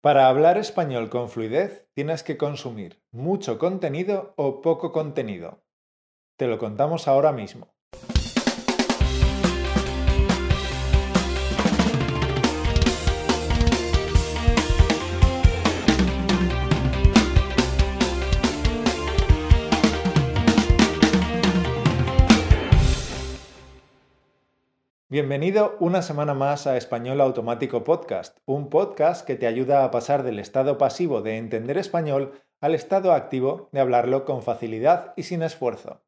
Para hablar español con fluidez tienes que consumir mucho contenido o poco contenido. Te lo contamos ahora mismo. Bienvenido una semana más a Español Automático Podcast, un podcast que te ayuda a pasar del estado pasivo de entender español al estado activo de hablarlo con facilidad y sin esfuerzo.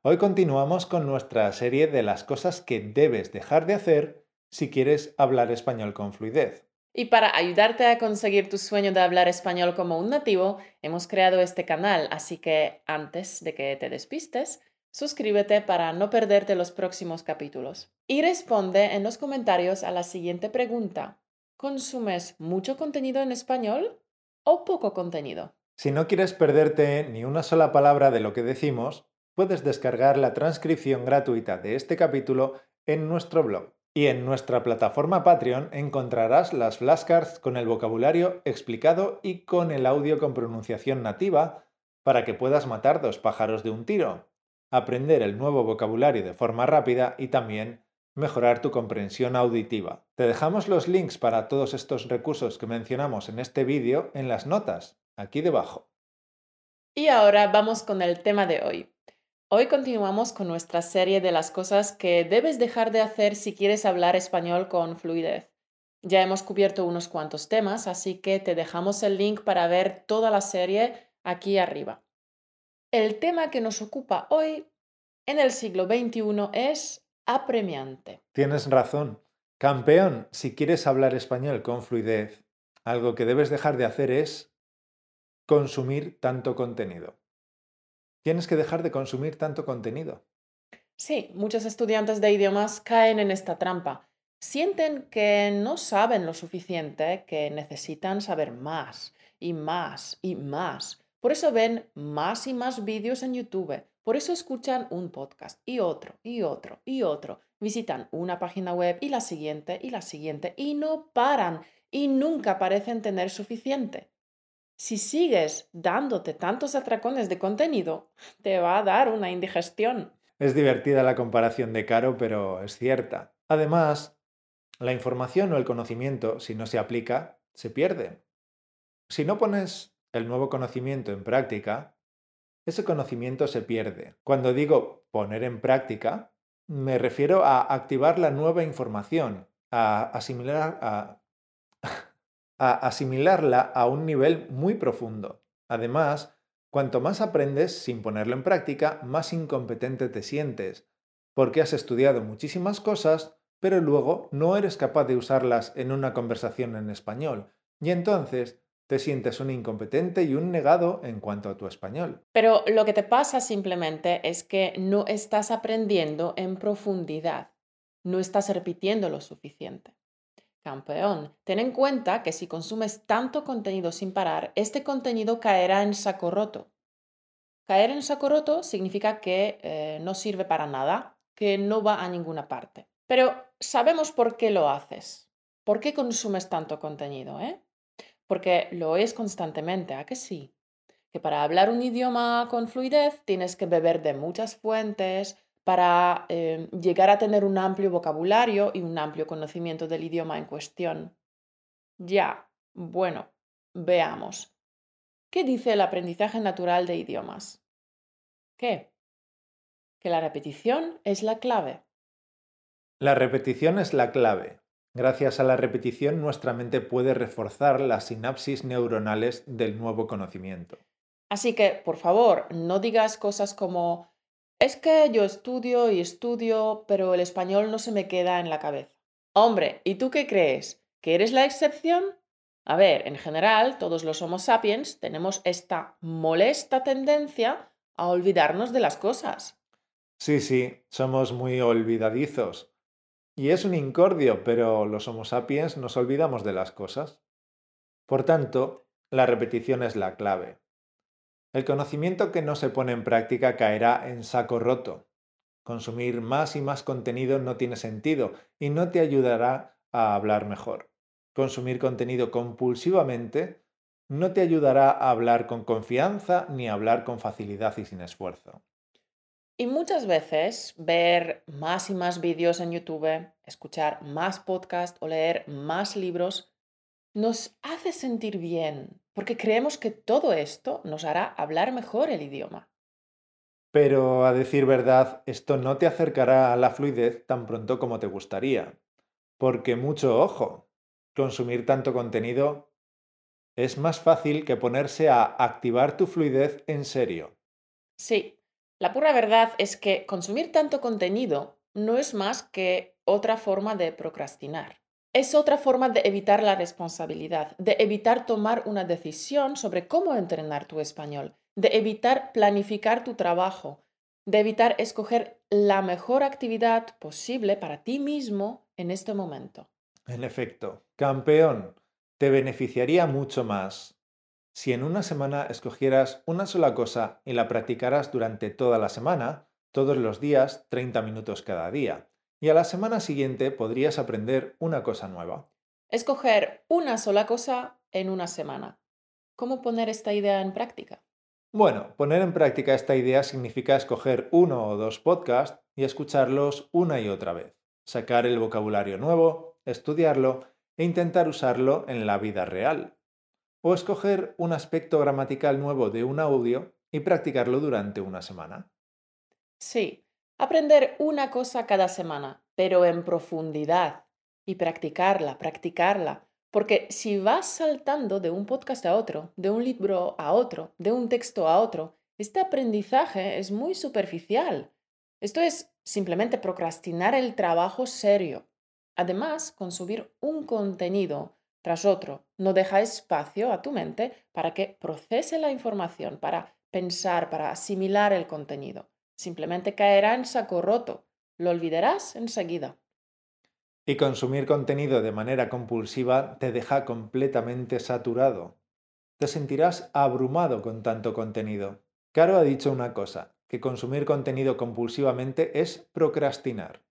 Hoy continuamos con nuestra serie de las cosas que debes dejar de hacer si quieres hablar español con fluidez. Y para ayudarte a conseguir tu sueño de hablar español como un nativo, hemos creado este canal, así que antes de que te despistes, Suscríbete para no perderte los próximos capítulos. Y responde en los comentarios a la siguiente pregunta. ¿Consumes mucho contenido en español o poco contenido? Si no quieres perderte ni una sola palabra de lo que decimos, puedes descargar la transcripción gratuita de este capítulo en nuestro blog. Y en nuestra plataforma Patreon encontrarás las flashcards con el vocabulario explicado y con el audio con pronunciación nativa para que puedas matar dos pájaros de un tiro aprender el nuevo vocabulario de forma rápida y también mejorar tu comprensión auditiva. Te dejamos los links para todos estos recursos que mencionamos en este vídeo en las notas, aquí debajo. Y ahora vamos con el tema de hoy. Hoy continuamos con nuestra serie de las cosas que debes dejar de hacer si quieres hablar español con fluidez. Ya hemos cubierto unos cuantos temas, así que te dejamos el link para ver toda la serie aquí arriba. El tema que nos ocupa hoy en el siglo XXI es apremiante. Tienes razón. Campeón, si quieres hablar español con fluidez, algo que debes dejar de hacer es consumir tanto contenido. Tienes que dejar de consumir tanto contenido. Sí, muchos estudiantes de idiomas caen en esta trampa. Sienten que no saben lo suficiente, que necesitan saber más y más y más. Por eso ven más y más vídeos en YouTube. Por eso escuchan un podcast y otro y otro y otro. Visitan una página web y la siguiente y la siguiente y no paran y nunca parecen tener suficiente. Si sigues dándote tantos atracones de contenido, te va a dar una indigestión. Es divertida la comparación de Caro, pero es cierta. Además, la información o el conocimiento, si no se aplica, se pierde. Si no pones el nuevo conocimiento en práctica, ese conocimiento se pierde. Cuando digo poner en práctica, me refiero a activar la nueva información, a, asimilar, a, asimilarla a un nivel muy profundo. Además, cuanto más aprendes sin ponerlo en práctica, más incompetente te sientes, porque has estudiado muchísimas cosas, pero luego no eres capaz de usarlas en una conversación en español. Y entonces te sientes un incompetente y un negado en cuanto a tu español. Pero lo que te pasa simplemente es que no estás aprendiendo en profundidad, no estás repitiendo lo suficiente. Campeón, ten en cuenta que si consumes tanto contenido sin parar, este contenido caerá en saco roto. Caer en saco roto significa que eh, no sirve para nada, que no va a ninguna parte. Pero sabemos por qué lo haces. ¿Por qué consumes tanto contenido? Eh? Porque lo es constantemente, ¿a que sí? Que para hablar un idioma con fluidez tienes que beber de muchas fuentes para eh, llegar a tener un amplio vocabulario y un amplio conocimiento del idioma en cuestión. Ya, bueno, veamos. ¿Qué dice el aprendizaje natural de idiomas? ¿Qué? Que la repetición es la clave. La repetición es la clave. Gracias a la repetición, nuestra mente puede reforzar las sinapsis neuronales del nuevo conocimiento. Así que, por favor, no digas cosas como, es que yo estudio y estudio, pero el español no se me queda en la cabeza. Hombre, ¿y tú qué crees? ¿Que eres la excepción? A ver, en general, todos los Homo sapiens tenemos esta molesta tendencia a olvidarnos de las cosas. Sí, sí, somos muy olvidadizos. Y es un incordio, pero los Homo sapiens nos olvidamos de las cosas. Por tanto, la repetición es la clave. El conocimiento que no se pone en práctica caerá en saco roto. Consumir más y más contenido no tiene sentido y no te ayudará a hablar mejor. consumir contenido compulsivamente no te ayudará a hablar con confianza ni a hablar con facilidad y sin esfuerzo. Y muchas veces ver más y más vídeos en YouTube, escuchar más podcasts o leer más libros nos hace sentir bien, porque creemos que todo esto nos hará hablar mejor el idioma. Pero a decir verdad, esto no te acercará a la fluidez tan pronto como te gustaría. Porque mucho ojo, consumir tanto contenido es más fácil que ponerse a activar tu fluidez en serio. Sí, la pura verdad es que consumir tanto contenido no es más que otra forma de procrastinar. Es otra forma de evitar la responsabilidad, de evitar tomar una decisión sobre cómo entrenar tu español, de evitar planificar tu trabajo, de evitar escoger la mejor actividad posible para ti mismo en este momento. En efecto, campeón, te beneficiaría mucho más si en una semana escogieras una sola cosa y la practicaras durante toda la semana, todos los días, 30 minutos cada día y a la semana siguiente podrías aprender una cosa nueva. Escoger una sola cosa en una semana. ¿Cómo poner esta idea en práctica? Bueno, poner en práctica esta idea significa escoger uno o dos podcasts y escucharlos una y otra vez, sacar el vocabulario nuevo, estudiarlo e intentar usarlo en la vida real. O escoger un aspecto gramatical nuevo de un audio y practicarlo durante una semana. Sí, Aprender una cosa cada semana, pero en profundidad. Y practicarla, practicarla. Porque si vas saltando de un podcast a otro, de un libro a otro, de un texto a otro, este aprendizaje es muy superficial. Esto es simplemente procrastinar el trabajo serio. Además, consumir un contenido tras otro no deja espacio a tu mente para que procese la información, para pensar, para asimilar el contenido. Simplemente caerá en saco roto. Lo olvidarás enseguida. Y consumir contenido de manera compulsiva te deja completamente saturado. Te sentirás abrumado con tanto contenido. Caro ha dicho una cosa, que consumir contenido compulsivamente es procrastinar.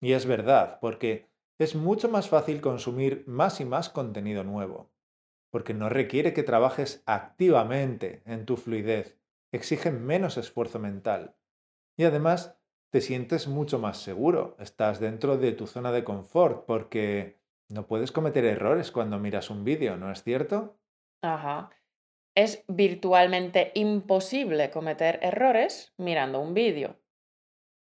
Y es verdad, porque es mucho más fácil consumir más y más contenido nuevo, porque no requiere que trabajes activamente en tu fluidez, exige menos esfuerzo mental y además te sientes mucho más seguro, estás dentro de tu zona de confort porque no puedes cometer errores cuando miras un vídeo, ¿no es cierto? Ajá. Es virtualmente imposible cometer errores mirando un vídeo.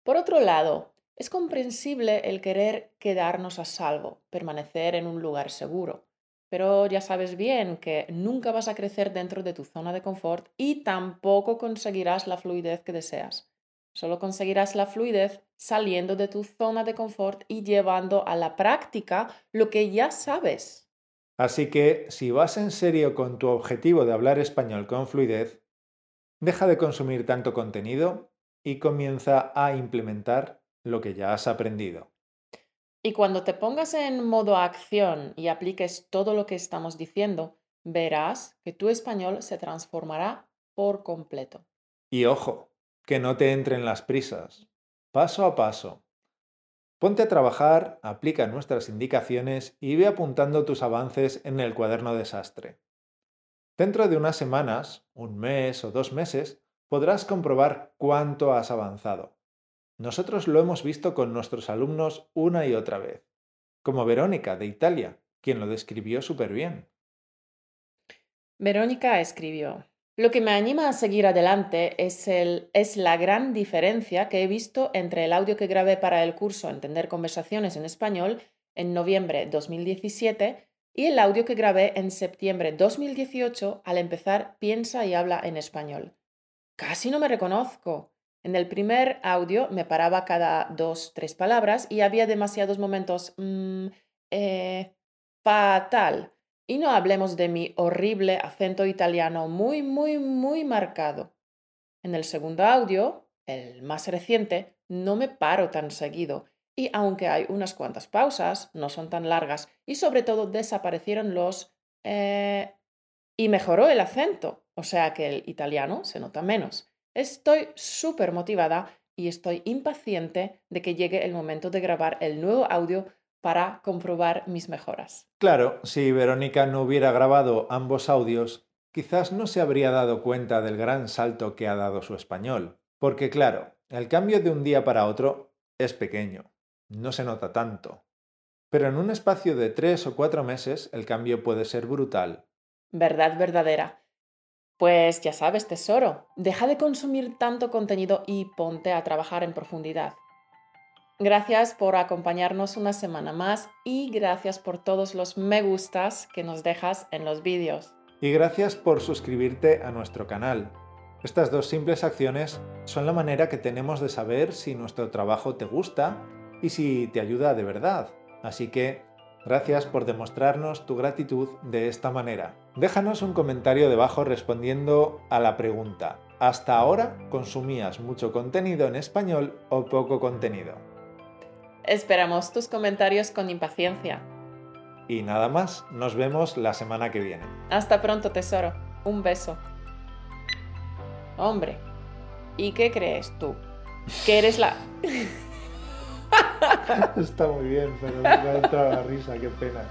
Por otro lado, es comprensible el querer quedarnos a salvo, permanecer en un lugar seguro. Pero ya sabes bien que nunca vas a crecer dentro de tu zona de confort y tampoco conseguirás la fluidez que deseas. Solo conseguirás la fluidez saliendo de tu zona de confort y llevando a la práctica lo que ya sabes. Así que, si vas en serio con tu objetivo de hablar español con fluidez, deja de consumir tanto contenido y comienza a implementar lo que ya has aprendido. Y cuando te pongas en modo acción y apliques todo lo que estamos diciendo, verás que tu español se transformará por completo. Y ojo, que no te entren las prisas. Paso a paso. Ponte a trabajar, aplica nuestras indicaciones y ve apuntando tus avances en el cuaderno desastre. Dentro de unas semanas, un mes o dos meses, podrás comprobar cuánto has avanzado. Nosotros lo hemos visto con nuestros alumnos una y otra vez, como Verónica de Italia, quien lo describió súper bien. Verónica escribió, lo que me anima a seguir adelante es, el, es la gran diferencia que he visto entre el audio que grabé para el curso Entender conversaciones en español en noviembre 2017 y el audio que grabé en septiembre 2018 al empezar Piensa y habla en español. Casi no me reconozco. En el primer audio me paraba cada dos, tres palabras y había demasiados momentos mmm, eh, fatal y no hablemos de mi horrible acento italiano muy, muy, muy marcado. En el segundo audio, el más reciente, no me paro tan seguido y aunque hay unas cuantas pausas, no son tan largas y sobre todo desaparecieron los... Eh, y mejoró el acento, o sea que el italiano se nota menos. Estoy súper motivada y estoy impaciente de que llegue el momento de grabar el nuevo audio para comprobar mis mejoras. Claro, si Verónica no hubiera grabado ambos audios, quizás no se habría dado cuenta del gran salto que ha dado su español. Porque claro, el cambio de un día para otro es pequeño, no se nota tanto. Pero en un espacio de tres o cuatro meses el cambio puede ser brutal. Verdad verdadera. Pues ya sabes, tesoro, deja de consumir tanto contenido y ponte a trabajar en profundidad. Gracias por acompañarnos una semana más y gracias por todos los me gustas que nos dejas en los vídeos. Y gracias por suscribirte a nuestro canal. Estas dos simples acciones son la manera que tenemos de saber si nuestro trabajo te gusta y si te ayuda de verdad. Así que gracias por demostrarnos tu gratitud de esta manera. Déjanos un comentario debajo respondiendo a la pregunta, ¿hasta ahora consumías mucho contenido en español o poco contenido? Esperamos tus comentarios con impaciencia. Y nada más, nos vemos la semana que viene. Hasta pronto, tesoro. Un beso. Hombre, ¿y qué crees tú? Que eres la... Está muy bien, pero me ha entrado la risa, qué pena.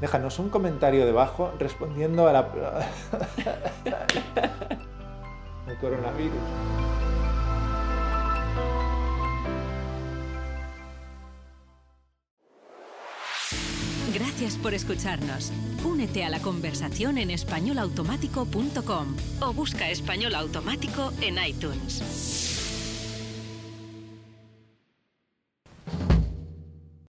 Déjanos un comentario debajo respondiendo a la... El coronavirus. Gracias por escucharnos. Únete a la conversación en españolautomático.com o busca español automático en iTunes.